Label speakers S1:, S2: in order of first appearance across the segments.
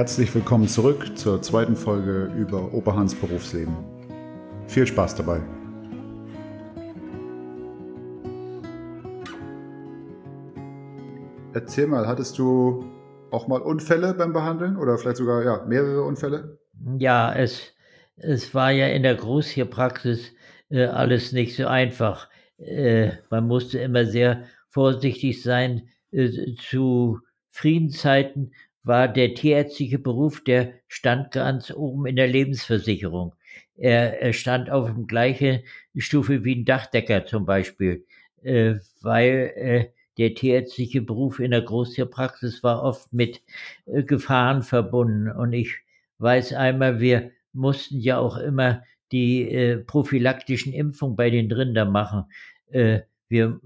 S1: Herzlich willkommen zurück zur zweiten Folge über Oberhans Berufsleben. Viel Spaß dabei. Erzähl mal, hattest du auch mal Unfälle beim Behandeln oder vielleicht sogar ja, mehrere Unfälle?
S2: Ja, es, es war ja in der Großtierpraxis äh, alles nicht so einfach. Äh, man musste immer sehr vorsichtig sein. Äh, zu Friedenszeiten war der tierärztliche Beruf, der stand ganz oben in der Lebensversicherung. Er, er stand auf dem gleichen Stufe wie ein Dachdecker zum Beispiel, äh, weil äh, der tierärztliche Beruf in der Großtierpraxis war oft mit äh, Gefahren verbunden. Und ich weiß einmal, wir mussten ja auch immer die äh, prophylaktischen Impfungen bei den Rindern machen. Äh, wir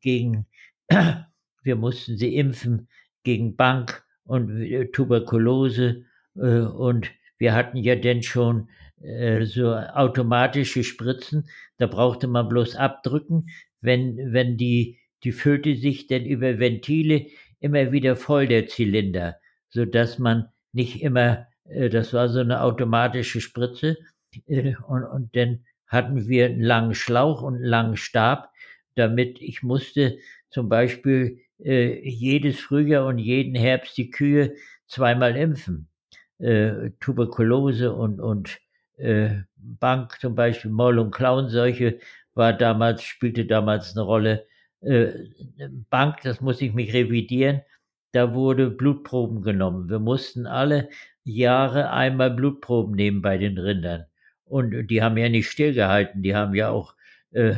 S2: gegen, wir mussten sie impfen gegen Bank und äh, Tuberkulose äh, und wir hatten ja denn schon äh, so automatische Spritzen, da brauchte man bloß abdrücken, wenn, wenn die, die füllte sich dann über Ventile immer wieder voll, der Zylinder, so dass man nicht immer, das war so eine automatische Spritze, und, und dann hatten wir einen langen Schlauch und einen langen Stab, damit ich musste zum Beispiel äh, jedes Frühjahr und jeden Herbst die Kühe zweimal impfen. Äh, Tuberkulose und, und äh, Bank zum Beispiel, Moll- und Klauenseuche war damals, spielte damals eine Rolle. Äh, Bank, das muss ich mich revidieren, da wurde Blutproben genommen. Wir mussten alle Jahre einmal Blutproben nehmen bei den Rindern. Und die haben ja nicht stillgehalten, die haben ja auch äh,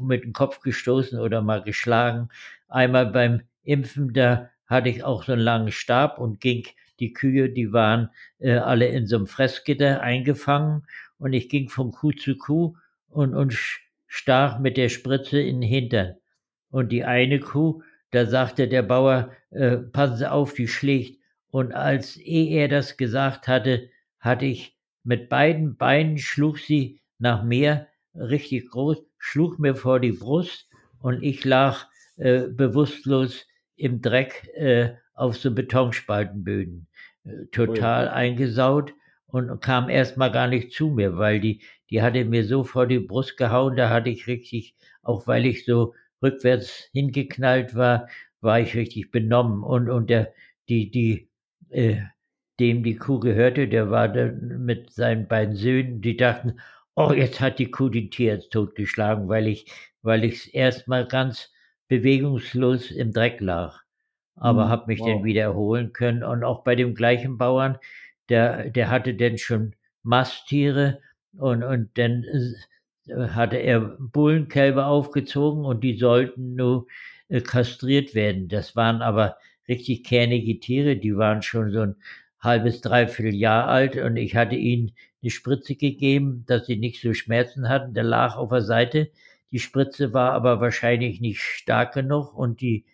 S2: mit dem Kopf gestoßen oder mal geschlagen. Einmal beim Impfen, da hatte ich auch so einen langen Stab und ging die Kühe, die waren äh, alle in so einem Fressgitter eingefangen und ich ging von Kuh zu Kuh und, und stach mit der Spritze in den Hintern. Und die eine Kuh, da sagte der Bauer, äh, passen Sie auf, die schlägt. Und als eh er das gesagt hatte, hatte ich mit beiden Beinen schlug sie nach mir richtig groß, schlug mir vor die Brust und ich lag äh, bewusstlos im Dreck äh, auf so Betonspaltenböden, äh, total oh eingesaut und kam erstmal gar nicht zu mir, weil die, die hatte mir so vor die Brust gehauen, da hatte ich richtig, auch weil ich so rückwärts hingeknallt war, war ich richtig benommen und, und der, die, die, äh, dem die Kuh gehörte, der war dann mit seinen beiden Söhnen, die dachten, oh, jetzt hat die Kuh den Tierarzt totgeschlagen, weil ich, weil ich erstmal ganz bewegungslos im Dreck lag. Aber mhm, habe mich wow. dann wieder erholen können. Und auch bei dem gleichen Bauern, der, der hatte dann schon Masttiere und, und dann hatte er Bullenkälber aufgezogen und die sollten nur äh, kastriert werden. Das waren aber richtig kernige Tiere, die waren schon so ein halbes, dreiviertel Jahr alt und ich hatte ihnen eine Spritze gegeben, dass sie nicht so Schmerzen hatten. Der lag auf der Seite. Die Spritze war aber wahrscheinlich nicht stark genug und die,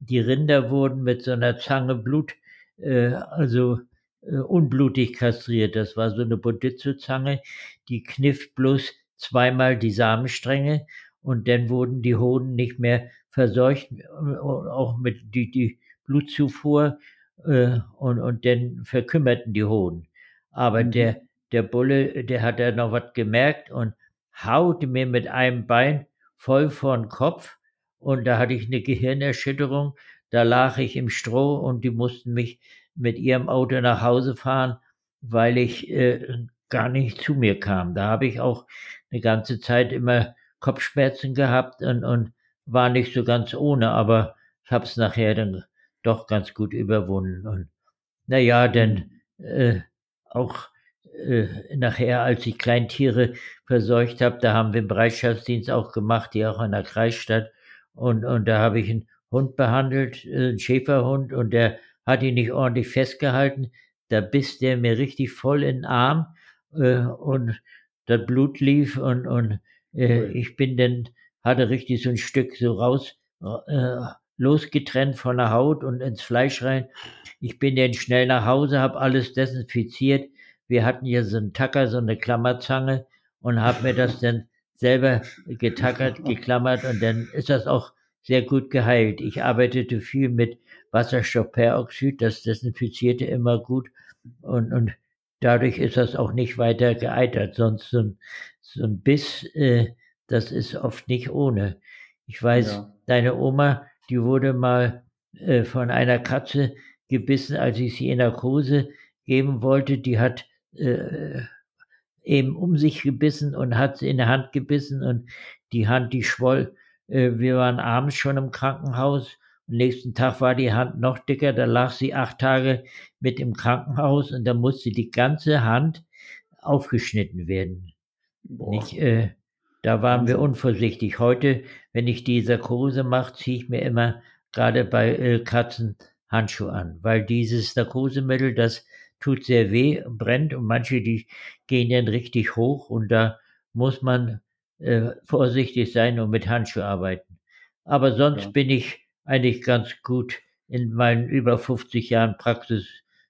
S2: die Rinder wurden mit so einer Zange Blut, äh, also äh, unblutig kastriert. Das war so eine Bodizzo-Zange, die kniff bloß zweimal die Samenstränge und dann wurden die Hoden nicht mehr verseucht, äh, auch mit die, die Blutzufuhr äh, und, und dann verkümmerten die Hoden. Aber mhm. der, der Bulle, der hat da noch was gemerkt und haute mir mit einem Bein voll vor den Kopf und da hatte ich eine Gehirnerschütterung. Da lag ich im Stroh und die mussten mich mit ihrem Auto nach Hause fahren, weil ich äh, gar nicht zu mir kam. Da habe ich auch eine ganze Zeit immer Kopfschmerzen gehabt und, und war nicht so ganz ohne, aber ich habe es nachher dann doch ganz gut überwunden. Und naja, denn äh, auch äh, nachher, als ich Kleintiere verseucht habe, da haben wir einen Bereitschaftsdienst auch gemacht, die auch in der Kreisstadt. Und, und da habe ich einen Hund behandelt, äh, einen Schäferhund, und der hat ihn nicht ordentlich festgehalten. Da biss der mir richtig voll in den Arm äh, und das Blut lief und, und äh, ich bin dann, hatte richtig so ein Stück so raus, äh, losgetrennt von der Haut und ins Fleisch rein. Ich bin dann schnell nach Hause, habe alles desinfiziert. Wir hatten hier so einen Tacker, so eine Klammerzange und habe mir das dann selber getackert, geklammert und dann ist das auch sehr gut geheilt. Ich arbeitete viel mit Wasserstoffperoxid, das desinfizierte immer gut und, und dadurch ist das auch nicht weiter geeitert. Sonst so ein, so ein Biss, äh, das ist oft nicht ohne. Ich weiß, ja. deine Oma, die wurde mal äh, von einer Katze gebissen, als ich sie in Narkose geben wollte. Die hat äh, eben um sich gebissen und hat sie in der Hand gebissen und die Hand, die schwoll. Äh, wir waren abends schon im Krankenhaus. Am nächsten Tag war die Hand noch dicker. Da lag sie acht Tage mit im Krankenhaus und da musste die ganze Hand aufgeschnitten werden. Nicht, äh, da waren wir unvorsichtig. Heute, wenn ich die Sarkose mache, ziehe ich mir immer gerade bei äh, Katzen Handschuhe an, weil dieses Narkosemittel, das tut sehr weh, brennt und manche, die gehen dann richtig hoch und da muss man äh, vorsichtig sein und mit Handschuhe arbeiten. Aber sonst ja. bin ich eigentlich ganz gut in meinen über 50 Jahren Praxis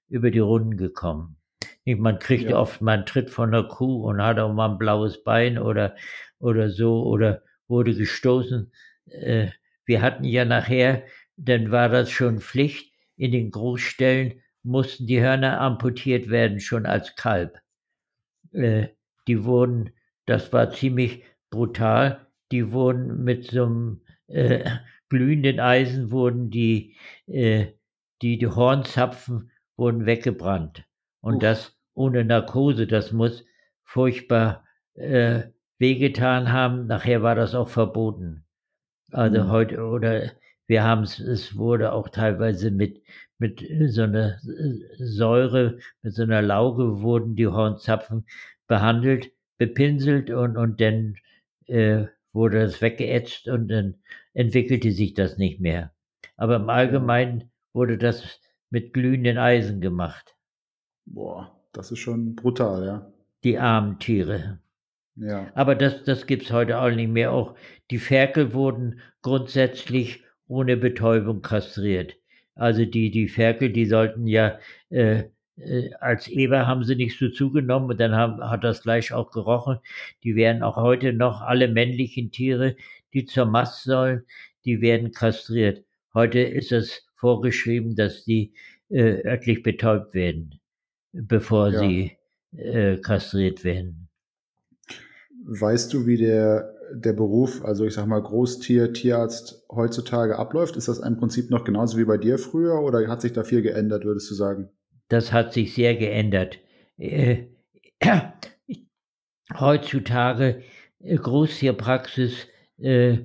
S2: über die Runden gekommen. Man kriegt ja. oft mal einen Tritt von der Kuh und hat auch mal ein blaues Bein oder, oder so oder wurde gestoßen. Äh, wir hatten ja nachher, dann war das schon Pflicht, in den Großstellen mussten die Hörner amputiert werden, schon als Kalb. Äh, die wurden, das war ziemlich brutal, die wurden mit so einem äh, glühenden Eisen, wurden die, äh, die, die Hornzapfen wurden weggebrannt. Und Uff. das ohne Narkose, das muss furchtbar äh, wehgetan haben. Nachher war das auch verboten. Also mhm. heute, oder wir haben es, es wurde auch teilweise mit, mit so einer Säure, mit so einer Lauge wurden die Hornzapfen behandelt, bepinselt und, und dann äh, wurde das weggeätzt und dann entwickelte sich das nicht mehr. Aber im Allgemeinen wurde das mit glühenden Eisen gemacht.
S1: Boah, das ist schon brutal, ja.
S2: Die armen Tiere.
S1: Ja.
S2: Aber das, das gibt es heute auch nicht mehr. Auch die Ferkel wurden grundsätzlich ohne Betäubung kastriert. Also die, die Ferkel, die sollten ja äh, äh, als Eber haben sie nicht so zugenommen und dann haben, hat das Fleisch auch gerochen. Die werden auch heute noch alle männlichen Tiere, die zur Mast sollen, die werden kastriert. Heute ist es vorgeschrieben, dass die äh, örtlich betäubt werden, bevor ja. sie äh, kastriert werden.
S1: Weißt du, wie der der Beruf, also ich sag mal Großtier, Tierarzt heutzutage abläuft? Ist das im Prinzip noch genauso wie bei dir früher oder hat sich da viel geändert, würdest du sagen?
S2: Das hat sich sehr geändert. Äh, heutzutage äh, Großtierpraxis, äh,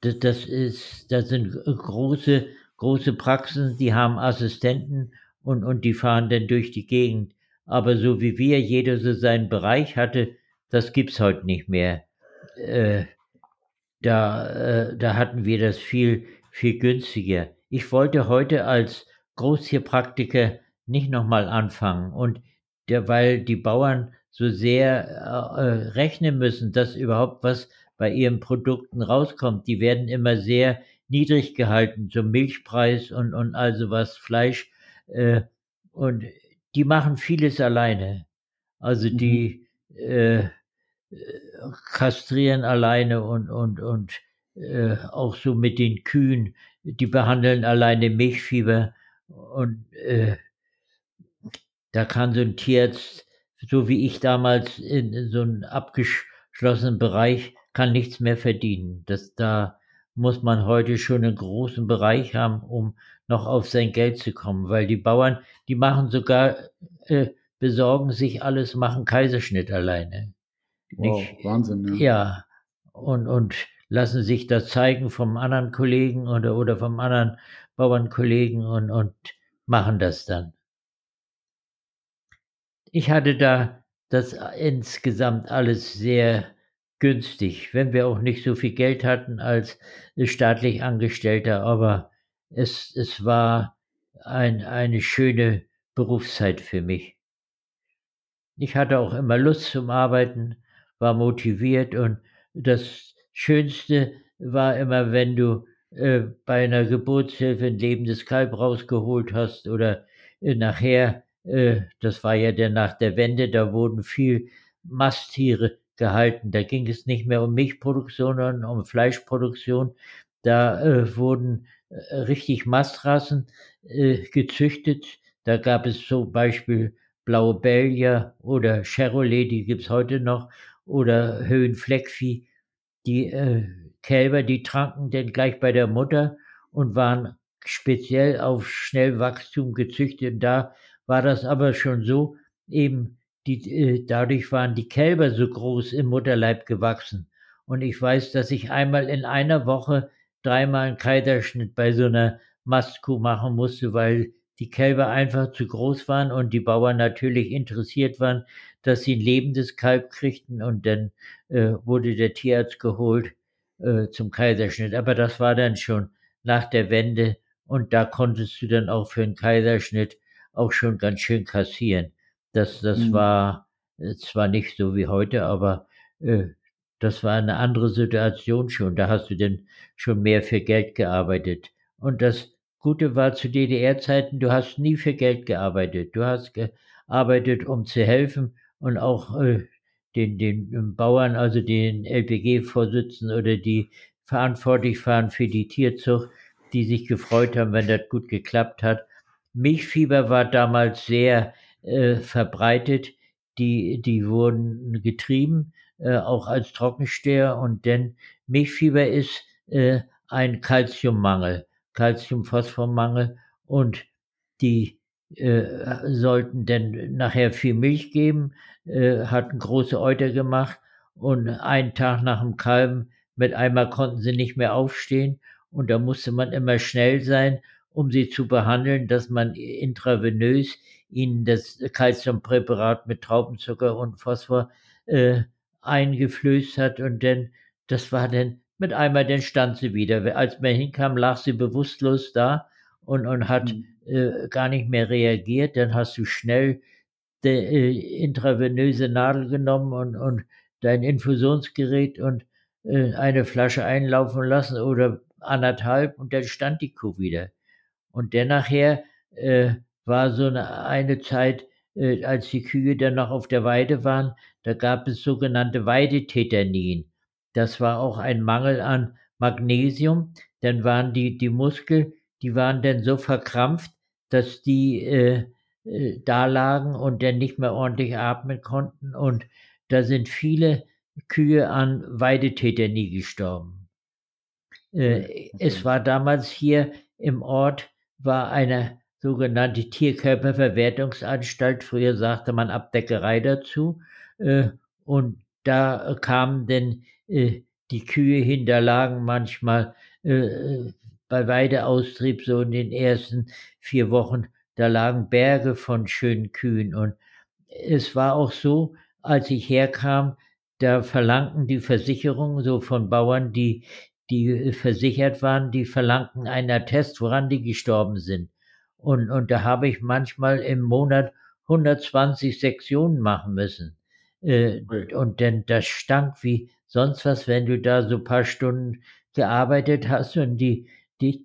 S2: das, das, ist, das sind große, große Praxen, die haben Assistenten und, und die fahren dann durch die Gegend. Aber so wie wir, jeder so seinen Bereich hatte, das gibt's heute nicht mehr. Äh, da, äh, da hatten wir das viel, viel günstiger. Ich wollte heute als Großtierpraktiker nicht nochmal anfangen und der, weil die Bauern so sehr äh, rechnen müssen, dass überhaupt was bei ihren Produkten rauskommt. Die werden immer sehr niedrig gehalten, so Milchpreis und, und also was, Fleisch. Äh, und die machen vieles alleine. Also die, mhm. äh, kastrieren alleine und, und, und äh, auch so mit den Kühen, die behandeln alleine Milchfieber und äh, da kann so ein Tierarzt, so wie ich damals in so einem abgeschlossenen Bereich, kann nichts mehr verdienen. Das, da muss man heute schon einen großen Bereich haben, um noch auf sein Geld zu kommen, weil die Bauern, die machen sogar, äh, besorgen sich alles, machen Kaiserschnitt alleine.
S1: Wow, nicht, Wahnsinn, ja.
S2: Ja, und, und lassen sich das zeigen vom anderen Kollegen oder, oder vom anderen Bauernkollegen und, und machen das dann. Ich hatte da das insgesamt alles sehr günstig, wenn wir auch nicht so viel Geld hatten als staatlich Angestellter, aber es, es war ein, eine schöne Berufszeit für mich. Ich hatte auch immer Lust zum Arbeiten, war motiviert und das Schönste war immer, wenn du äh, bei einer Geburtshilfe ein lebendes Kalb rausgeholt hast oder äh, nachher, äh, das war ja der nach der Wende, da wurden viel Masttiere gehalten. Da ging es nicht mehr um Milchproduktion, sondern um Fleischproduktion. da äh, wurden äh, richtig Mastrassen äh, gezüchtet. Da gab es zum Beispiel Blaue Belgier oder Chevrolet, die gibt es heute noch, oder Höhenfleckvieh. Die äh, Kälber, die tranken denn gleich bei der Mutter und waren speziell auf Schnellwachstum gezüchtet. Da war das aber schon so, eben die, äh, dadurch waren die Kälber so groß im Mutterleib gewachsen. Und ich weiß, dass ich einmal in einer Woche dreimal einen Kaiserschnitt bei so einer Mastkuh machen musste, weil die Kälber einfach zu groß waren und die Bauern natürlich interessiert waren, dass sie ein lebendes Kalb kriegten und dann äh, wurde der Tierarzt geholt äh, zum Kaiserschnitt. Aber das war dann schon nach der Wende und da konntest du dann auch für einen Kaiserschnitt auch schon ganz schön kassieren. Das, das mhm. war äh, zwar nicht so wie heute, aber äh, das war eine andere Situation schon. Da hast du denn schon mehr für Geld gearbeitet. Und das Gute war zu DDR-Zeiten, du hast nie für Geld gearbeitet. Du hast gearbeitet, um zu helfen und auch äh, den, den Bauern, also den LPG-Vorsitzenden oder die verantwortlich waren für die Tierzucht, die sich gefreut haben, wenn das gut geklappt hat. Milchfieber war damals sehr äh, verbreitet. Die, die wurden getrieben, äh, auch als Trockensteher. Und denn Milchfieber ist äh, ein Kalziummangel. Calcium-Phosphor-Mangel und die äh, sollten dann nachher viel Milch geben, äh, hatten große Euter gemacht und einen Tag nach dem Kalben mit einmal konnten sie nicht mehr aufstehen und da musste man immer schnell sein, um sie zu behandeln, dass man intravenös ihnen das Calciumpräparat mit Traubenzucker und Phosphor äh, eingeflößt hat und dann, das war dann mit einmal dann stand sie wieder. Als man hinkam, lag sie bewusstlos da und, und hat mhm. äh, gar nicht mehr reagiert. Dann hast du schnell die äh, intravenöse Nadel genommen und, und dein Infusionsgerät und äh, eine Flasche einlaufen lassen oder anderthalb und dann stand die Kuh wieder. Und dann nachher äh, war so eine, eine Zeit, äh, als die Kühe dann noch auf der Weide waren, da gab es sogenannte Weidetetanien. Das war auch ein Mangel an Magnesium. Dann waren die, die Muskel, die waren dann so verkrampft, dass die äh, äh, da lagen und dann nicht mehr ordentlich atmen konnten. Und da sind viele Kühe an Weidetetanie gestorben. Äh, okay. Es war damals hier im Ort, war eine sogenannte Tierkörperverwertungsanstalt, früher sagte man Abdeckerei dazu. Äh, und da kamen denn die Kühe hinterlagen manchmal äh, bei Weideaustrieb so in den ersten vier Wochen, da lagen Berge von schönen Kühen. Und es war auch so, als ich herkam, da verlangten die Versicherungen so von Bauern, die, die versichert waren, die verlangten einen Attest, woran die gestorben sind. Und, und da habe ich manchmal im Monat 120 Sektionen machen müssen. Äh, und denn das stank wie sonst was, wenn du da so ein paar Stunden gearbeitet hast und die, die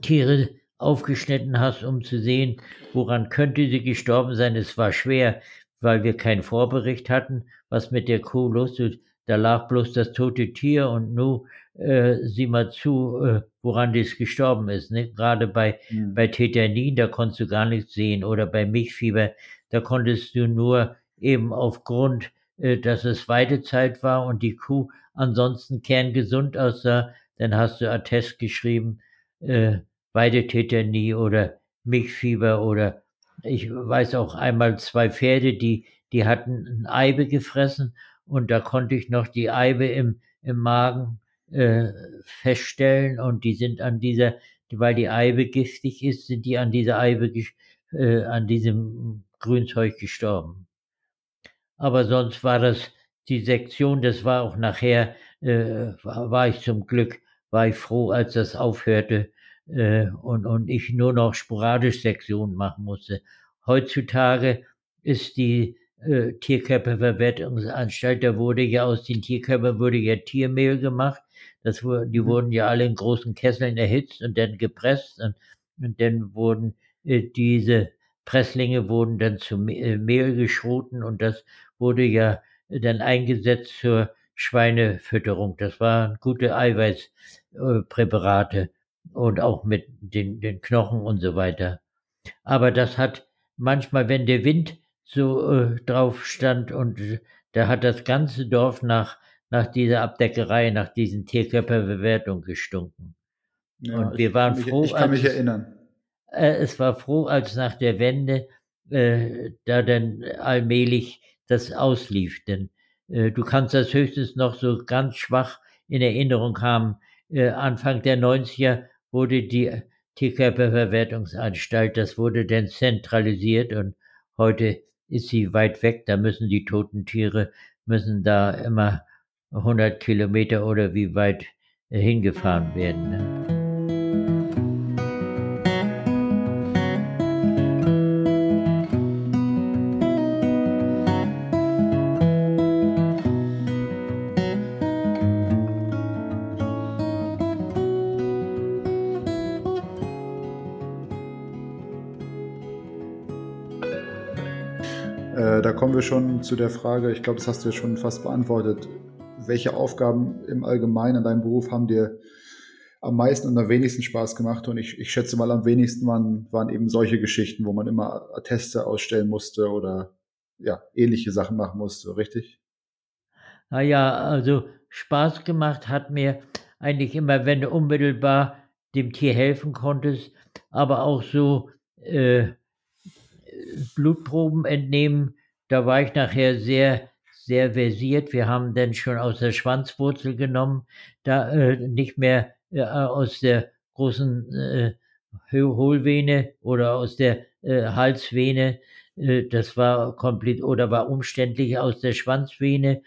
S2: Tiere aufgeschnitten hast, um zu sehen, woran könnte sie gestorben sein. Es war schwer, weil wir keinen Vorbericht hatten, was mit der Kuh los ist. Da lag bloß das tote Tier und nun äh, sieh mal zu, äh, woran das gestorben ist. Ne? Gerade bei, mhm. bei Tetanin, da konntest du gar nichts sehen. Oder bei Milchfieber, da konntest du nur eben aufgrund dass es Weidezeit war und die Kuh ansonsten kerngesund aussah, dann hast du Attest geschrieben, äh, Weidetetanie oder Milchfieber oder ich weiß auch einmal zwei Pferde, die, die hatten ein Eibe gefressen und da konnte ich noch die Eibe im, im Magen äh, feststellen und die sind an dieser, weil die Eibe giftig ist, sind die an dieser Eibe, äh, an diesem Grünzeug gestorben aber sonst war das die Sektion, das war auch nachher, äh, war, war, ich zum Glück, war ich froh, als das aufhörte äh, und, und ich nur noch sporadisch Sektionen machen musste. Heutzutage ist die äh, Tierkörperverwertungsanstalt, da wurde ja aus den Tierkörpern wurde ja Tiermehl gemacht. Das, die mhm. wurden ja alle in großen Kesseln erhitzt und dann gepresst und, und dann wurden äh, diese Presslinge wurden dann zu äh, Mehl geschroten und das wurde ja dann eingesetzt zur Schweinefütterung. Das waren gute Eiweiß, äh, Präparate und auch mit den, den Knochen und so weiter. Aber das hat manchmal, wenn der Wind so äh, drauf stand und äh, da hat das ganze Dorf nach, nach dieser Abdeckerei, nach diesen Tierkörperbewertungen gestunken.
S1: Ja,
S2: und wir waren
S1: ich,
S2: froh.
S1: Ich kann mich erinnern.
S2: Äh, es war froh, als nach der Wende äh, da dann allmählich das auslief. Denn äh, du kannst das höchstens noch so ganz schwach in Erinnerung haben. Äh, Anfang der 90er wurde die Tierkörperverwertungsanstalt, das wurde dann zentralisiert und heute ist sie weit weg. Da müssen die toten Tiere, müssen da immer 100 Kilometer oder wie weit äh, hingefahren werden. Ne?
S1: Kommen wir schon zu der Frage, ich glaube, das hast du ja schon fast beantwortet. Welche Aufgaben im Allgemeinen in deinem Beruf haben dir am meisten und am wenigsten Spaß gemacht? Und ich, ich schätze mal, am wenigsten waren, waren eben solche Geschichten, wo man immer Atteste ausstellen musste oder ja, ähnliche Sachen machen musste, richtig?
S2: Naja, also Spaß gemacht hat mir eigentlich immer, wenn du unmittelbar dem Tier helfen konntest, aber auch so äh, Blutproben entnehmen, da war ich nachher sehr, sehr versiert. Wir haben dann schon aus der Schwanzwurzel genommen, da äh, nicht mehr äh, aus der großen äh, Hohlvene oder aus der äh, Halsvene. Äh, das war komplett oder war umständlich aus der Schwanzvene.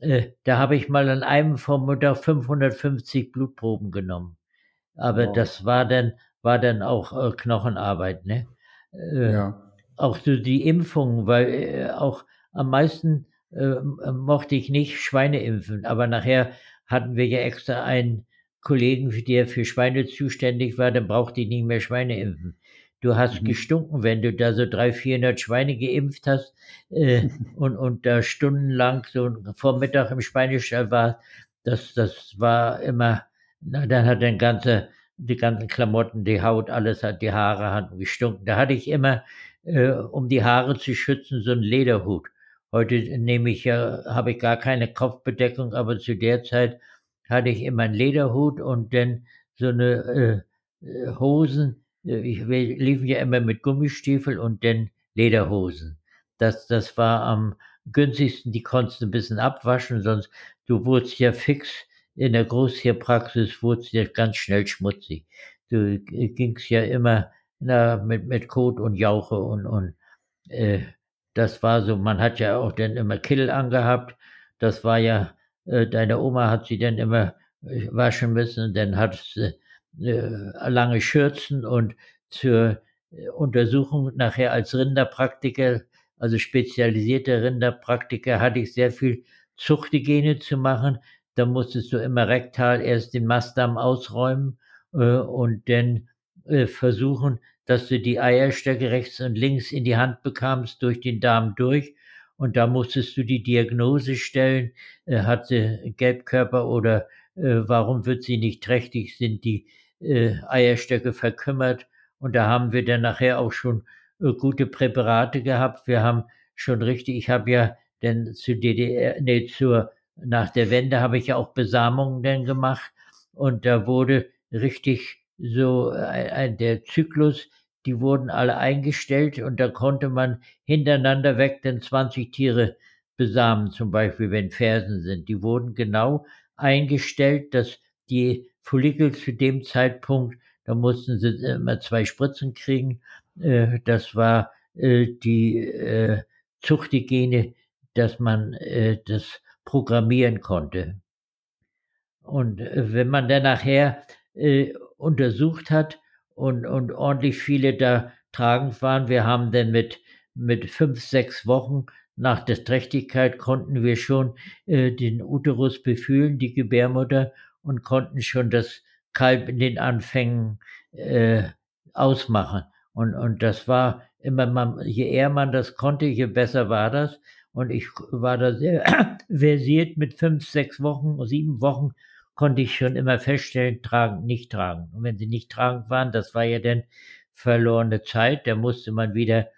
S2: Äh, da habe ich mal an einem Vormittag 550 Blutproben genommen. Aber wow. das war dann, war dann auch äh, Knochenarbeit, ne? ja auch so die Impfung, weil äh, auch am meisten äh, mochte ich nicht Schweine impfen, aber nachher hatten wir ja extra einen Kollegen, der für Schweine zuständig war, dann brauchte ich nicht mehr Schweine impfen. Du hast mhm. gestunken, wenn du da so 300, 400 Schweine geimpft hast äh, und, und da stundenlang so Vormittag im Schweinestall war, das, das war immer, na, dann hat der ganze, die ganzen Klamotten, die Haut, alles hat, die Haare hatten gestunken. Da hatte ich immer äh, um die Haare zu schützen, so ein Lederhut. Heute nehme ich ja, habe ich gar keine Kopfbedeckung, aber zu der Zeit hatte ich immer einen Lederhut und dann so eine äh, äh Hosen. Äh, ich, liefen ja immer mit Gummistiefel und dann Lederhosen. Das, das war am günstigsten, die konntest du ein bisschen abwaschen, sonst du wurdest ja fix in der Großtierpraxis, wurdest ja ganz schnell schmutzig. Du äh, gingst ja immer na, mit, mit Kot und Jauche und, und äh, das war so, man hat ja auch dann immer Kittel angehabt. Das war ja, äh, deine Oma hat sie dann immer äh, waschen müssen, dann hat sie äh, lange Schürzen und zur äh, Untersuchung nachher als Rinderpraktiker, also spezialisierte Rinderpraktiker, hatte ich sehr viel Zuchthygiene zu machen. Da musstest du immer rektal erst den Mastdarm ausräumen äh, und dann äh, versuchen, dass du die Eierstöcke rechts und links in die Hand bekamst, durch den Darm durch. Und da musstest du die Diagnose stellen, äh, hat sie Gelbkörper oder äh, warum wird sie nicht trächtig, sind die äh, Eierstöcke verkümmert. Und da haben wir dann nachher auch schon äh, gute Präparate gehabt. Wir haben schon richtig, ich habe ja denn zu DDR, nee, zur, nach der Wende habe ich ja auch Besamungen dann gemacht. Und da wurde richtig so ein, ein, der Zyklus, die wurden alle eingestellt und da konnte man hintereinander weg dann 20 Tiere besamen, zum Beispiel wenn Fersen sind. Die wurden genau eingestellt, dass die Follikel zu dem Zeitpunkt, da mussten sie immer zwei Spritzen kriegen. Äh, das war äh, die äh, Zuchthygiene, dass man das programmieren konnte. Und wenn man dann nachher untersucht hat und, und ordentlich viele da tragend waren. Wir haben dann mit, mit fünf, sechs Wochen nach der Trächtigkeit konnten wir schon äh, den Uterus befühlen, die Gebärmutter, und konnten schon das Kalb in den Anfängen äh, ausmachen. Und, und das war immer, man, je eher man das konnte, je besser war das. Und ich war da sehr versiert mit fünf, sechs Wochen, sieben Wochen konnte ich schon immer feststellen, tragen, nicht tragen. Und wenn sie nicht tragend waren, das war ja dann verlorene Zeit, da musste man wieder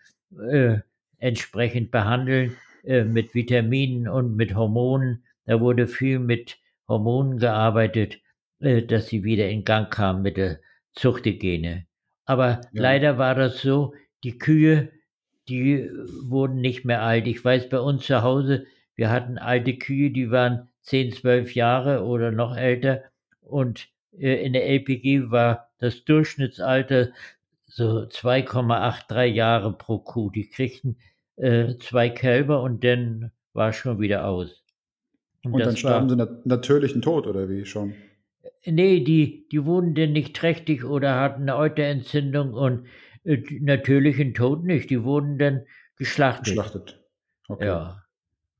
S2: äh, entsprechend behandeln äh, mit Vitaminen und mit Hormonen. Da wurde viel mit Hormonen gearbeitet, äh, dass sie wieder in Gang kamen mit der Zuchthygiene. Aber ja. leider war das so, die Kühe, die wurden nicht mehr alt. Ich weiß bei uns zu Hause, wir hatten alte Kühe, die waren 10, 12 Jahre oder noch älter. Und äh, in der LPG war das Durchschnittsalter so 2,83 Jahre pro Kuh. Die kriegten äh, zwei Kälber und dann war schon wieder aus.
S1: Und, und dann starben war, sie nat natürlichen Tod, oder wie schon?
S2: Nee, die, die wurden denn nicht trächtig oder hatten eine Euterentzündung und äh, natürlichen Tod nicht. Die wurden dann geschlachtet.
S1: Geschlachtet.
S2: Okay. Ja.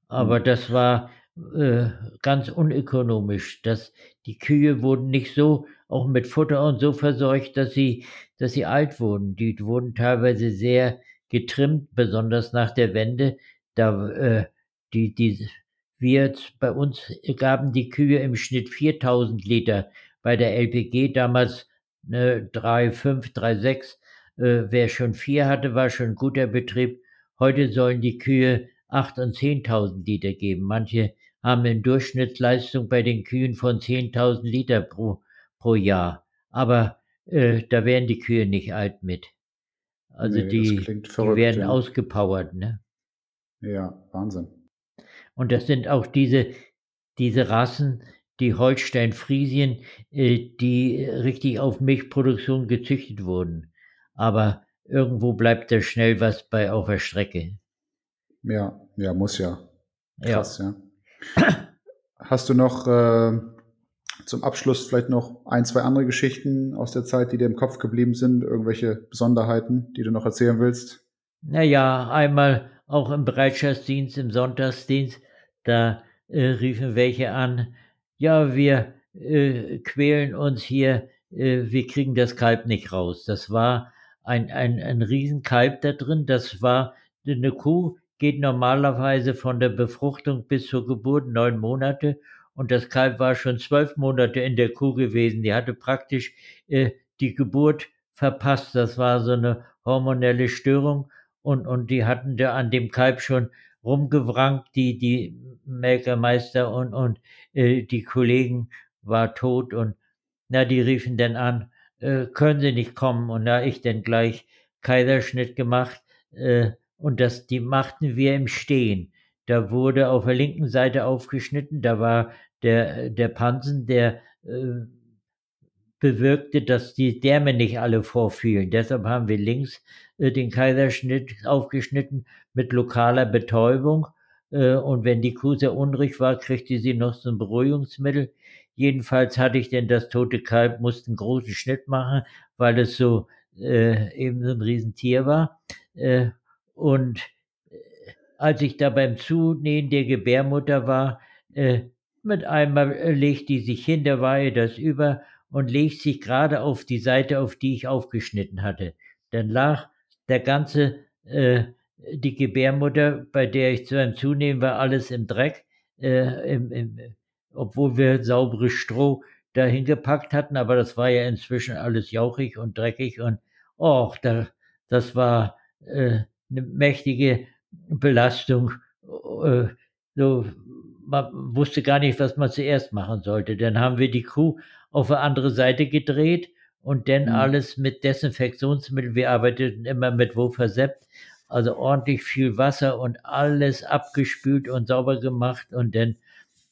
S2: Aber hm. das war äh, ganz unökonomisch. Das, die Kühe wurden nicht so, auch mit Futter und so versorgt, dass sie, dass sie alt wurden. Die wurden teilweise sehr getrimmt, besonders nach der Wende. Da, äh, die, die, wir bei uns gaben die Kühe im Schnitt 4000 Liter. Bei der LPG damals ne, 3,5, 3,6. Äh, wer schon vier hatte, war schon guter Betrieb. Heute sollen die Kühe 8.000 und 10.000 Liter geben. Manche haben eine Durchschnittsleistung bei den Kühen von 10.000 Liter pro, pro Jahr. Aber äh, da werden die Kühe nicht alt mit. Also nee, die, verrückt, die werden ja. ausgepowert. Ne?
S1: Ja, Wahnsinn.
S2: Und das sind auch diese, diese Rassen, die Holstein-Friesien, äh, die richtig auf Milchproduktion gezüchtet wurden. Aber irgendwo bleibt da schnell was bei auf der Strecke.
S1: Ja, ja, muss ja. Krass, ja. ja. Hast du noch äh, zum Abschluss vielleicht noch ein, zwei andere Geschichten aus der Zeit, die dir im Kopf geblieben sind? Irgendwelche Besonderheiten, die du noch erzählen willst?
S2: Naja, einmal auch im Bereitschaftsdienst, im Sonntagsdienst, da äh, riefen welche an, ja, wir äh, quälen uns hier, äh, wir kriegen das Kalb nicht raus. Das war ein, ein, ein Riesenkalb da drin, das war eine Kuh, geht normalerweise von der Befruchtung bis zur Geburt neun Monate und das Kalb war schon zwölf Monate in der Kuh gewesen. Die hatte praktisch äh, die Geburt verpasst. Das war so eine hormonelle Störung und, und die hatten da an dem Kalb schon rumgewrangt, die, die Melkermeister und, und äh, die Kollegen war tot und na, die riefen dann an, äh, können Sie nicht kommen? Und da ich dann gleich Kaiserschnitt gemacht, äh, und das, die machten wir im Stehen. Da wurde auf der linken Seite aufgeschnitten, da war der, der Pansen, der äh, bewirkte, dass die Därme nicht alle vorfielen. Deshalb haben wir links äh, den Kaiserschnitt aufgeschnitten mit lokaler Betäubung. Äh, und wenn die Kuh sehr unruhig war, kriegte sie noch so ein Beruhigungsmittel. Jedenfalls hatte ich denn das tote Kalb, musste einen großen Schnitt machen, weil es so äh, eben so ein Riesentier war. Äh, und äh, als ich da beim Zunähen der Gebärmutter war, äh, mit einmal äh, legt die sich hin, da war ihr das über und legt sich gerade auf die Seite, auf die ich aufgeschnitten hatte. Dann lag der ganze, äh, die Gebärmutter, bei der ich zu einem Zunehmen war, alles im Dreck, äh, im, im, obwohl wir sauberes Stroh dahin gepackt hatten, aber das war ja inzwischen alles jauchig und dreckig und och, da, das war äh, eine mächtige Belastung. Äh, so, man wusste gar nicht, was man zuerst machen sollte. Dann haben wir die Kuh auf eine andere Seite gedreht und dann mhm. alles mit Desinfektionsmittel. Wir arbeiteten immer mit Wofersept, also ordentlich viel Wasser und alles abgespült und sauber gemacht und dann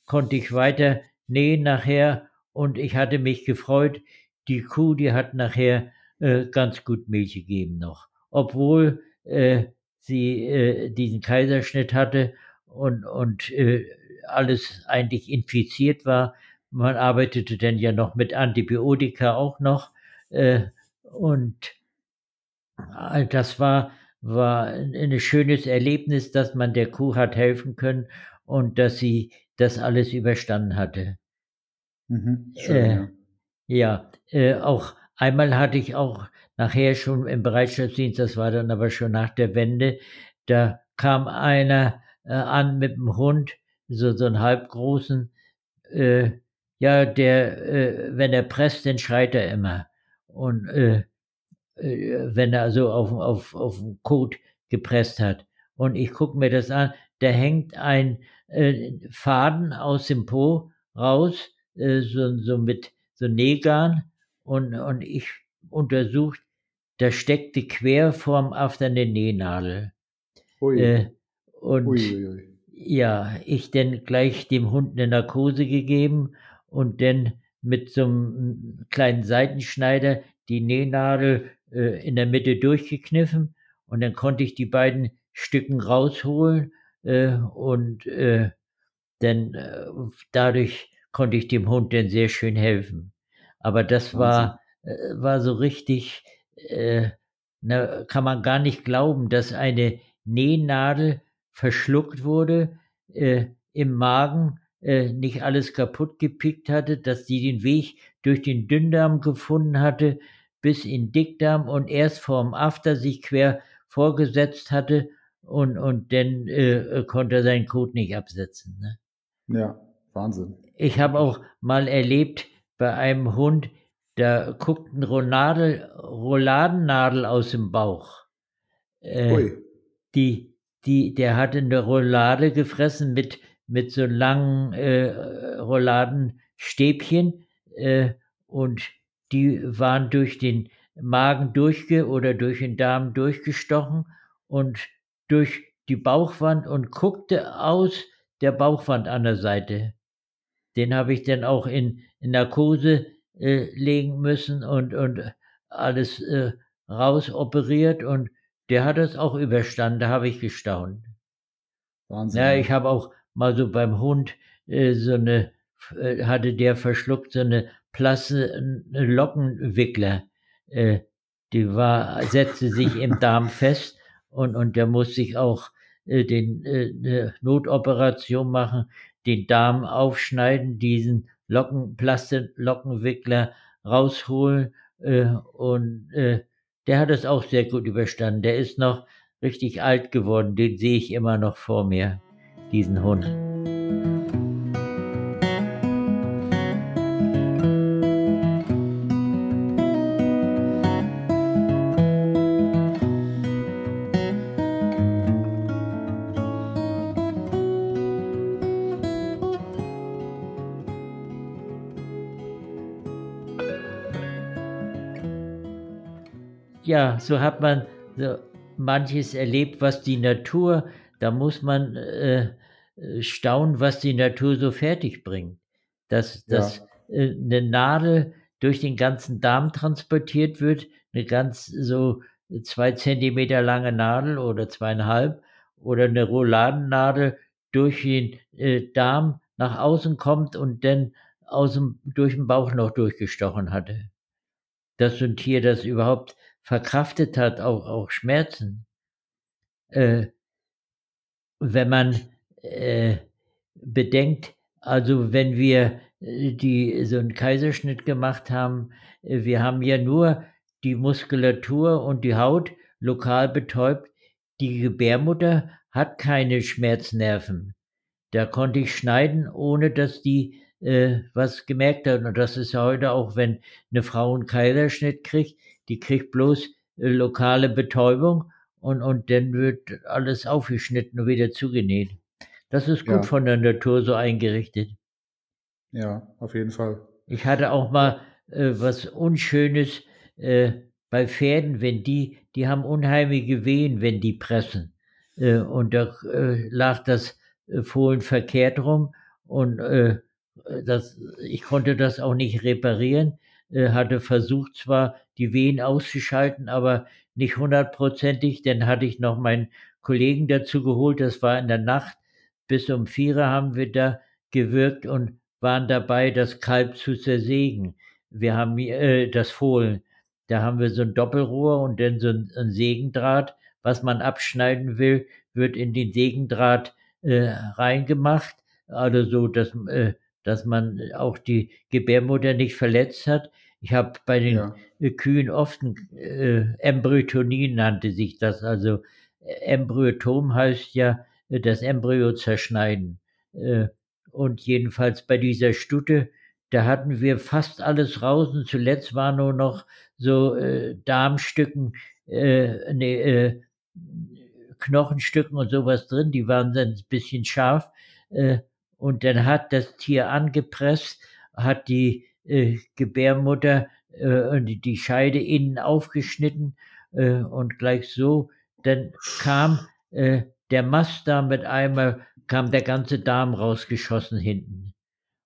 S2: konnte ich weiter nähen nachher und ich hatte mich gefreut. Die Kuh, die hat nachher äh, ganz gut Milch gegeben noch, obwohl äh, sie äh, diesen Kaiserschnitt hatte und, und äh, alles eigentlich infiziert war. Man arbeitete dann ja noch mit Antibiotika auch noch. Äh, und äh, das war, war ein schönes Erlebnis, dass man der Kuh hat helfen können und dass sie das alles überstanden hatte. Mhm, schön, ja, ja auch einmal hatte ich auch nachher schon im Bereitschaftsdienst, das war dann aber schon nach der Wende, da kam einer äh, an mit dem Hund, so, so einen halbgroßen, äh, ja, der, äh, wenn er presst, dann schreit er immer. Und äh, äh, wenn er also auf, auf, auf den Kot gepresst hat. Und ich gucke mir das an, da hängt ein äh, Faden aus dem Po raus, äh, so, so mit so Nähgarn und, und ich untersucht, da steckte quer vorm After eine Nähnadel.
S1: Ui.
S2: Äh, und
S1: Ui, ui,
S2: ja, ich dann gleich dem Hund eine Narkose gegeben und dann mit so einem kleinen Seitenschneider die Nähnadel äh, in der Mitte durchgekniffen und dann konnte ich die beiden Stücken rausholen äh, und äh, dann äh, dadurch konnte ich dem Hund dann sehr schön helfen. Aber das war, äh, war so richtig, äh, na, kann man gar nicht glauben, dass eine Nähnadel verschluckt wurde, äh, im Magen äh, nicht alles kaputt gepickt hatte, dass sie den Weg durch den Dünndarm gefunden hatte, bis in Dickdarm und erst vorm After sich quer vorgesetzt hatte und, und dann äh, konnte er seinen Kot nicht absetzen. Ne?
S1: Ja, Wahnsinn.
S2: Ich habe auch mal erlebt bei einem Hund, da guckt ein Ronadel, Rolladennadel aus dem Bauch. Äh,
S1: Ui.
S2: die, die, der hatte eine Roulade gefressen mit, mit so langen äh, Rouladenstäbchen äh, und die waren durch den Magen durchge oder durch den Darm durchgestochen und durch die Bauchwand und guckte aus der Bauchwand an der Seite. Den habe ich dann auch in, in Narkose äh, legen müssen und, und alles äh, rausoperiert und der hat es auch überstanden, da habe ich gestaunt.
S1: Wahnsinn.
S2: Ja, ich habe auch mal so beim Hund äh, so eine, äh, hatte der verschluckt so eine Plasse, eine Lockenwickler. Äh, die war, setzte sich im Darm fest und, und der muss sich auch äh, den, äh, eine Notoperation machen, den Darm aufschneiden, diesen Locken, Plastik-Lockenwickler rausholen äh, und äh, der hat es auch sehr gut überstanden. Der ist noch richtig alt geworden. Den sehe ich immer noch vor mir, diesen Hund. Ja, so hat man so manches erlebt, was die Natur, da muss man äh, staunen, was die Natur so fertig bringt. Dass,
S1: Ja.
S2: dass äh, eine Nadel durch den ganzen Darm transportiert wird, eine ganz so zwei Zentimeter lange Nadel oder zweieinhalb oder eine Rouladennadel durch den äh, Darm nach außen kommt und dann aus dem, durch den Bauch noch durchgestochen hatte. Dass so ein Tier das überhaupt verkraftet hat, auch, auch Schmerzen. Äh, wenn man äh, bedenkt, also wenn wir äh, die so einen Kaiserschnitt gemacht haben, äh, wir haben ja nur die Muskulatur und die Haut lokal betäubt. Die Gebärmutter hat keine Schmerznerven. Da konnte ich schneiden, ohne dass die äh, was gemerkt hat. Und das ist ja heute auch, wenn eine Frau einen Kaiserschnitt kriegt, die kriegt bloß äh, lokale Betäubung und, und dann wird alles aufgeschnitten und wieder zugenäht. Das ist gut
S1: Ja.
S2: von der Natur so eingerichtet.
S1: Ja, auf jeden Fall.
S2: Ich hatte auch mal äh, was Unschönes äh, bei Pferden, wenn die, die haben unheimliche Wehen, wenn die pressen. Äh, und da äh, lag das äh, Fohlen verkehrt rum und das, ich konnte das auch nicht reparieren. Äh, hatte versucht zwar die Wehen auszuschalten, aber nicht hundertprozentig. Dann hatte ich noch meinen Kollegen dazu geholt. Das war in der Nacht. Bis um vier haben wir da gewirkt und waren dabei, das Kalb zu zersägen. Wir haben äh, das Fohlen. Da haben wir so ein Doppelrohr und dann so ein, ein Sägendraht. Was man abschneiden will, wird in den Sägendraht äh, reingemacht. Also so, dass, äh, dass man auch die Gebärmutter nicht verletzt hat. Ich habe bei den
S1: Ja.
S2: Kühen oft äh, Embryotonie nannte sich das. Also äh, Embryotom heißt ja äh, das Embryo zerschneiden. Äh, und jedenfalls bei dieser Stute, da hatten wir fast alles raus und zuletzt war nur noch so äh, Darmstücken, äh, nee, äh, Knochenstücken und sowas drin, die waren dann ein bisschen scharf. Äh, und dann hat das Tier angepresst, hat die äh, Gebärmutter äh, die, die Scheide innen aufgeschnitten äh, und gleich so, dann kam äh, der Mastdarm mit einmal, kam der ganze Darm rausgeschossen hinten.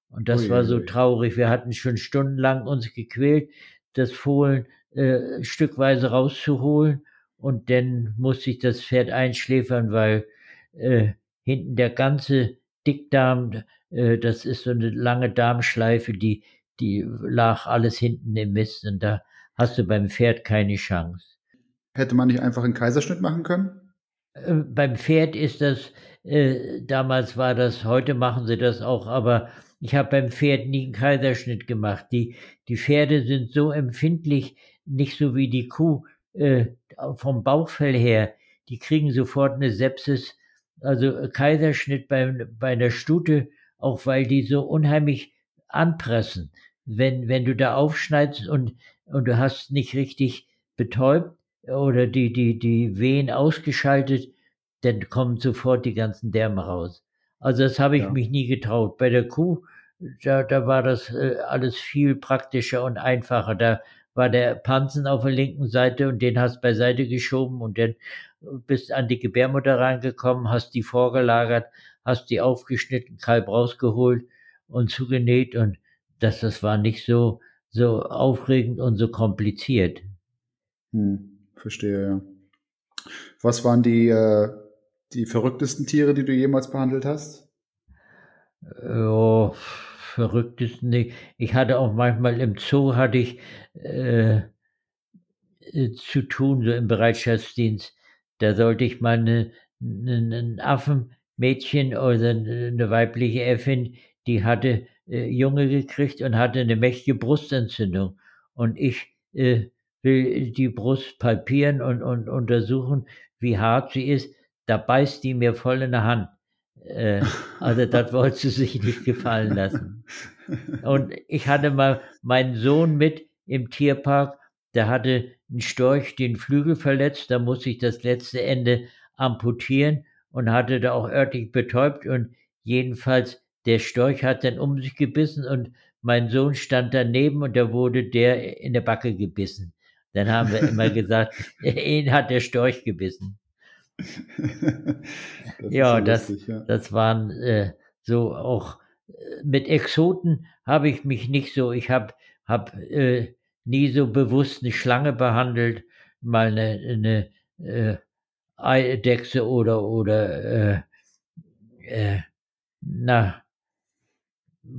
S2: Und das ui, war so traurig. Wir hatten schon stundenlang uns gequält, das Fohlen äh, stückweise rauszuholen. Und dann musste ich das Pferd einschläfern, weil äh, hinten der ganze Dickdarm, äh, das ist so eine lange Darmschleife, die, die lag alles hinten im Mist. Und da hast du beim Pferd keine Chance.
S1: Hätte man nicht einfach einen Kaiserschnitt machen können?
S2: Äh, beim Pferd ist das, äh, damals war das, heute machen sie das auch, aber ich habe beim Pferd nie einen Kaiserschnitt gemacht. Die, die Pferde sind so empfindlich, nicht so wie die Kuh, äh, vom Bauchfell her. Die kriegen sofort eine Sepsis. Also äh, Kaiserschnitt bei, bei einer Stute, auch weil die so unheimlich anpressen. Wenn, wenn du da aufschneidest und, und du hast nicht richtig betäubt oder die, die, die Wehen ausgeschaltet, dann kommen sofort die ganzen Därme raus. Also das habe ich ja. mich nie getraut. Bei der Kuh, da, da war das äh, alles viel praktischer und einfacher. Da war der Pansen auf der linken Seite und den hast beiseite geschoben und dann bist an die Gebärmutter reingekommen, hast die vorgelagert, hast die aufgeschnitten, Kalb rausgeholt und zugenäht und das, das war nicht so, so aufregend und so kompliziert.
S1: Hm, verstehe, ja. Was waren die, äh, die verrücktesten Tiere, die du jemals behandelt hast?
S2: Oh, verrücktesten nicht. Ich hatte auch manchmal im Zoo hatte ich äh, äh, zu tun, so im Bereitschaftsdienst. Da sollte ich mal eine, eine, ein Affenmädchen oder eine weibliche Äffin, die hatte äh, Junge gekriegt und hatte eine mächtige Brustentzündung. Und ich äh, will die Brust palpieren und, und untersuchen, wie hart sie ist da beißt die mir voll in der Hand. Äh, also das wollte sie sich nicht gefallen lassen. Und ich hatte mal meinen Sohn mit im Tierpark, der hatte einen Storch den Flügel verletzt, da musste ich das letzte Ende amputieren und hatte da auch örtlich betäubt und jedenfalls der Storch hat dann um sich gebissen und mein Sohn stand daneben und da wurde der in der Backe gebissen. Dann haben wir immer gesagt, ihn hat der Storch gebissen. das ja, so das, lustig, ja, das waren äh, so auch äh, mit Exoten habe ich mich nicht so, ich habe hab, äh, nie so bewusst eine Schlange behandelt, mal eine, eine äh, Eidechse oder, oder äh, äh, na,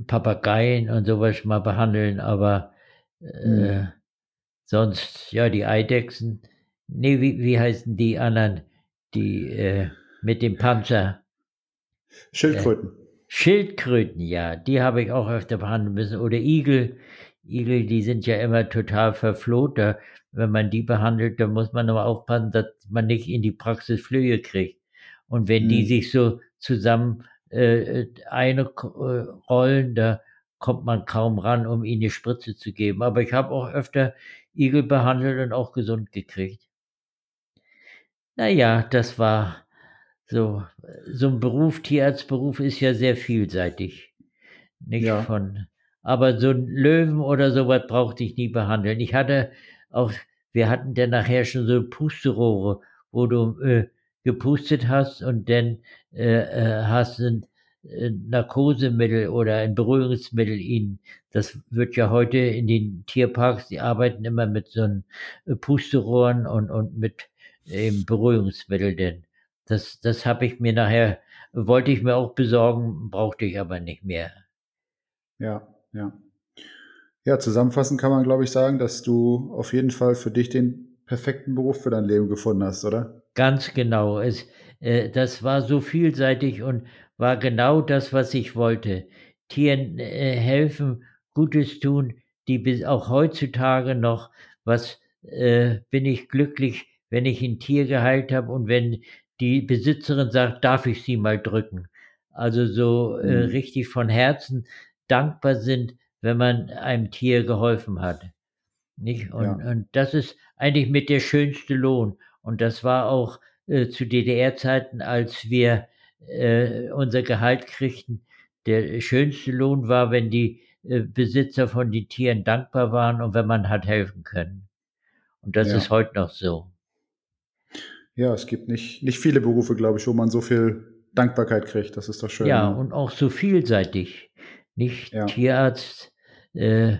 S2: Papageien und sowas mal behandeln, aber äh, mhm. sonst, ja, die Eidechsen, nee, wie, wie heißen die anderen? die äh, mit dem Panzer.
S1: Schildkröten. Äh,
S2: Schildkröten, ja, die habe ich auch öfter behandeln müssen. Oder Igel. Igel, die sind ja immer total verfloht. Da, wenn man die behandelt, dann muss man aber aufpassen, dass man nicht in die Praxis Flöhe kriegt. Und wenn mhm. die sich so zusammen äh, einrollen, da kommt man kaum ran, um ihnen eine Spritze zu geben. Aber ich habe auch öfter Igel behandelt und auch gesund gekriegt. Na ja, das war so so 'n Beruf Tierarztberuf ist ja sehr vielseitig, nicht Ja. von aber so 'n Löwen oder so was brauchte ich nie behandeln. Ich hatte auch wir hatten dann nachher schon so Pusterohre, wo du, äh, gepustet hast und dann, äh, äh, hast 'n, äh, Narkosemittel oder ein Beruhigungsmittel ihnen das wird ja heute in den Tierparks die arbeiten immer mit so 'n, äh, Pusterohren und und mit im Beruhigungsmittel denn. Das, das habe ich mir nachher, wollte ich mir auch besorgen, brauchte ich aber nicht mehr.
S1: Ja, ja. Ja, zusammenfassend kann man, glaube ich, sagen, dass du auf jeden Fall für dich den perfekten Beruf für dein Leben gefunden hast, oder?
S2: Ganz genau. Es, äh, das war so vielseitig und war genau das, was ich wollte. Tieren äh, helfen, Gutes tun, die bis auch heutzutage noch, was äh, bin ich glücklich, wenn ich ein Tier geheilt habe und wenn die Besitzerin sagt, darf ich sie mal drücken. Also so äh, mhm. richtig von Herzen dankbar sind, wenn man einem Tier geholfen hat. Nicht? Und,
S1: Ja.
S2: und das ist eigentlich mit der schönste Lohn. Und das war auch äh, zu DDR-Zeiten, als wir äh, unser Gehalt kriegten. Der schönste Lohn war, wenn die äh, Besitzer von den Tieren dankbar waren und wenn man hat helfen können. Und das
S1: Ja.
S2: ist heute noch so.
S1: Ja, es gibt nicht, nicht viele Berufe, glaube ich, wo man so viel Dankbarkeit kriegt. Das ist doch schön.
S2: Ja,
S1: ne?
S2: und auch so vielseitig. Nicht
S1: Ja.
S2: Tierarzt äh,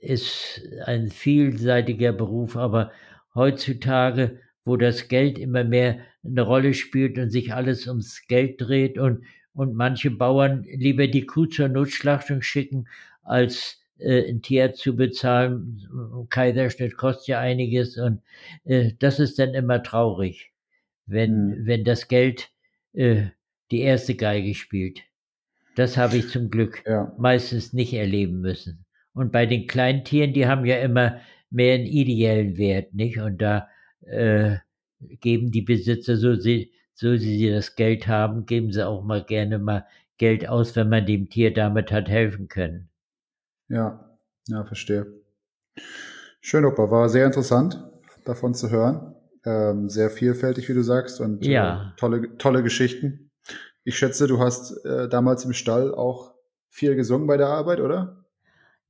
S2: ist ein vielseitiger Beruf, aber heutzutage, wo das Geld immer mehr eine Rolle spielt und sich alles ums Geld dreht und, und manche Bauern lieber die Kuh zur Notschlachtung schicken, als äh, ein Tierarzt zu bezahlen. Kaiserschnitt kostet ja einiges und äh, das ist dann immer traurig, wenn,
S1: Mhm.
S2: wenn das Geld äh, die erste Geige spielt. Das habe ich zum Glück
S1: Ja,
S2: meistens nicht erleben müssen. Und bei den kleinen Tieren, die haben ja immer mehr einen ideellen Wert, nicht? Und da äh, geben die Besitzer, so sie, so sie das Geld haben, geben sie auch mal gerne mal Geld aus, wenn man dem Tier damit hat helfen können.
S1: ja, ja, verstehe. Schön, Opa. War sehr interessant, davon zu hören. Ähm, sehr vielfältig, wie du sagst, und
S2: Ja.
S1: äh, tolle, tolle Geschichten. Ich schätze, du hast äh, damals im Stall auch viel gesungen bei der Arbeit, oder?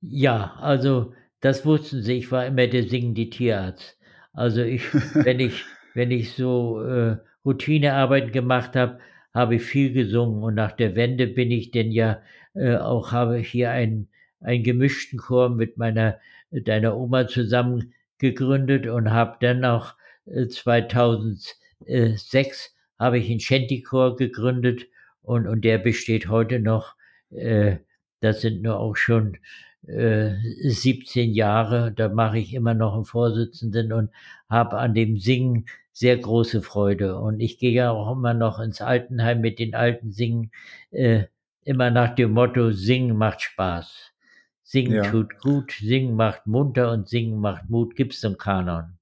S2: Ja, also das wussten sie. Ich war immer der singende Tierarzt. Also ich, wenn ich, wenn ich so äh, Routinearbeiten gemacht habe, habe ich viel gesungen. Und nach der Wende bin ich denn ja äh, auch habe ich hier einen, einen gemischten Chor mit meiner deiner Oma zusammen gegründet und habe dann auch äh, 2006 habe ich einen Shanty-Chor gegründet und, und der besteht heute noch. Äh, das sind nur auch schon äh, 17 Jahre. Da mache ich immer noch einen Vorsitzenden und habe an dem Singen sehr große Freude. Und ich gehe ja auch immer noch ins Altenheim mit den Alten singen, äh, immer nach dem Motto, Singen macht Spaß. Singen
S1: Ja.
S2: tut gut, Singen macht munter und Singen macht Mut. Gibt's im Kanon.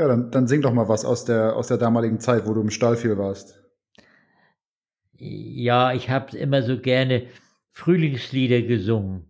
S1: Ja, dann, dann sing doch mal was aus der, aus der damaligen Zeit, wo du im Stall viel warst.
S2: Ja, ich habe immer so gerne Frühlingslieder gesungen.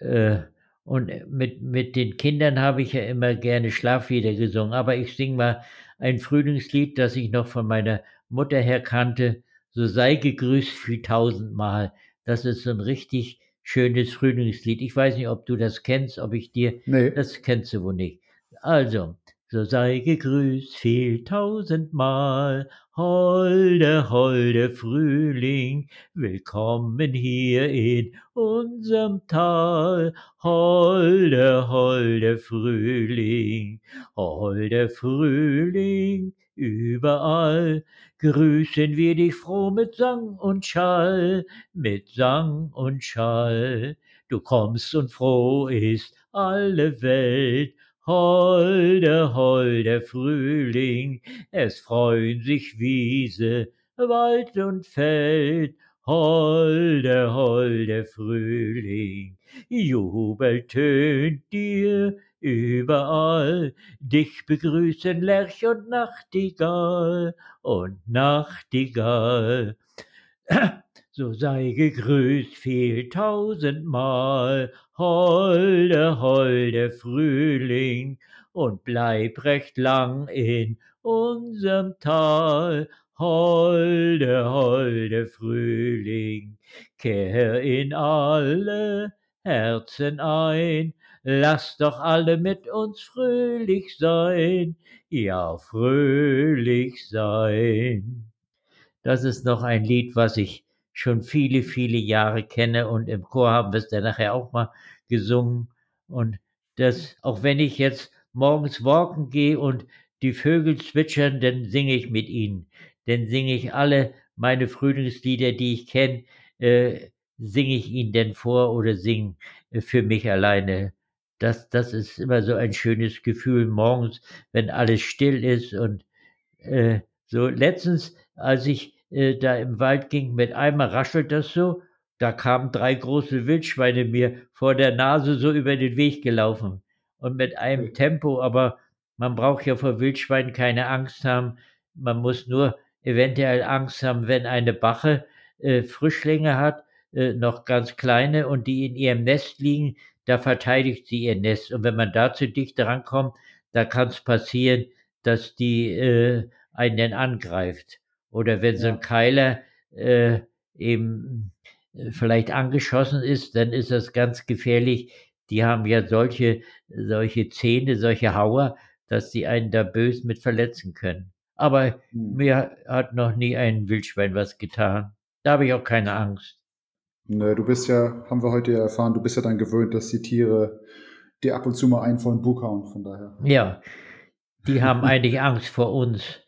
S2: Äh, und mit, mit den Kindern habe ich ja immer gerne Schlaflieder gesungen. Aber ich singe mal ein Frühlingslied, das ich noch von meiner Mutter her kannte. So sei gegrüßt viel tausendmal. Das ist so ein richtig schönes Frühlingslied. Ich weiß nicht, ob du das kennst, ob ich dir
S1: Nee.
S2: das kennst du wohl nicht. Also, so sei gegrüßt viel tausendmal, holde, holde Frühling, willkommen hier in unserem Tal, holde, holde Frühling, holde Frühling, überall. Grüßen wir dich froh mit Sang und Schall, mit Sang und Schall. Du kommst und froh ist alle Welt, Holde, holde Frühling, es freuen sich Wiese, Wald und Feld. Holde, holde Frühling, Jubel tönt dir überall, dich begrüßen Lerch und Nachtigall und Nachtigall. So sei gegrüßt viel tausendmal, holde, holde Frühling, und bleib recht lang in unserem Tal, holde, holde Frühling, kehr in alle Herzen ein, lass doch alle mit uns fröhlich sein, ja fröhlich sein. Das ist noch ein Lied, was ich schon viele, viele Jahre kenne und im Chor haben wir es dann nachher auch mal gesungen. Und das, auch wenn ich jetzt morgens walken gehe und die Vögel zwitschern, dann singe ich mit ihnen. Dann singe ich alle meine Frühlingslieder, die ich kenne, äh, singe ich ihnen denn vor oder singe äh, für mich alleine. Das, das ist immer so ein schönes Gefühl morgens, wenn alles still ist und äh, so letztens, als ich äh, da im Wald ging, mit einmal raschelt das so, da kamen drei große Wildschweine mir vor der Nase so über den Weg gelaufen. Und mit einem. Tempo, aber man braucht ja vor Wildschweinen keine Angst haben. Man muss nur eventuell Angst haben, wenn eine Bache äh, Frischlinge hat, äh, noch ganz kleine und die in ihrem Nest liegen, da verteidigt sie ihr Nest. Und wenn man da zu dicht rankommt, da kann es passieren, dass die äh, einen angreift. Oder wenn so ein Keiler äh, eben äh, vielleicht angeschossen ist, dann ist das ganz gefährlich. Die haben ja solche, solche Zähne, solche Hauer, dass sie einen da bös mit verletzen können. Aber hm. mir hat noch nie ein Wildschwein was getan. Da habe ich auch keine Angst.
S1: Ne, du bist ja, haben wir heute ja erfahren, du bist ja dann gewöhnt, dass die Tiere dir ab und zu mal einen vor den Bug hauen, von daher.
S2: Ja, die haben eigentlich Angst vor uns,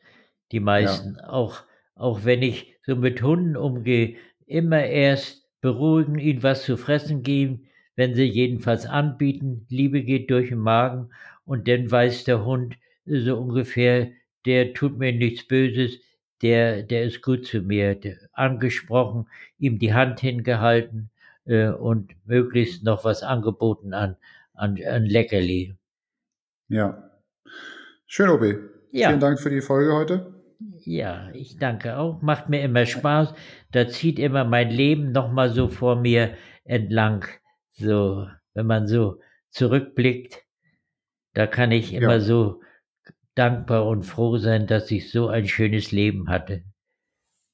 S2: die meisten. Ja. Auch, auch wenn ich so mit Hunden umgehe, immer erst beruhigen, ihnen was zu fressen geben, wenn sie jedenfalls anbieten, Liebe geht durch den Magen und dann weiß der Hund so ungefähr, der tut mir nichts Böses, der, der ist gut zu mir, der, angesprochen, ihm die Hand hingehalten äh, und möglichst noch was angeboten an, an, an Leckerli.
S1: Ja. Schön, Obi. Ja. Vielen Dank für die Folge heute.
S2: Ja, ich danke auch. Macht mir immer Spaß. Da zieht immer mein Leben nochmal so vor mir entlang. So, wenn man so zurückblickt, da kann ich immer ja. so dankbar und froh sein, dass ich so ein schönes Leben hatte.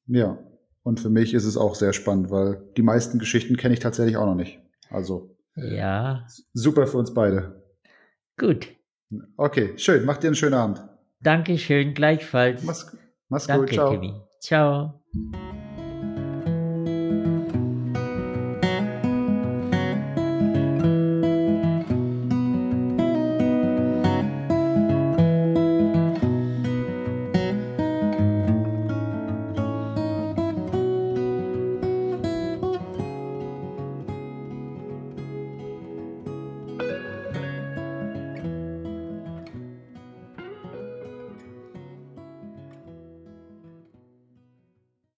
S1: Ja, und für mich ist es auch sehr spannend, weil die meisten Geschichten kenne ich tatsächlich auch noch nicht. Also
S2: ja.
S1: Super für uns beide.
S2: Gut.
S1: Okay, schön. Mach dir einen schönen Abend.
S2: Dankeschön, gleichfalls.
S1: Mach's, mach's Danke, gut. Ciao. Timmy.
S2: Ciao.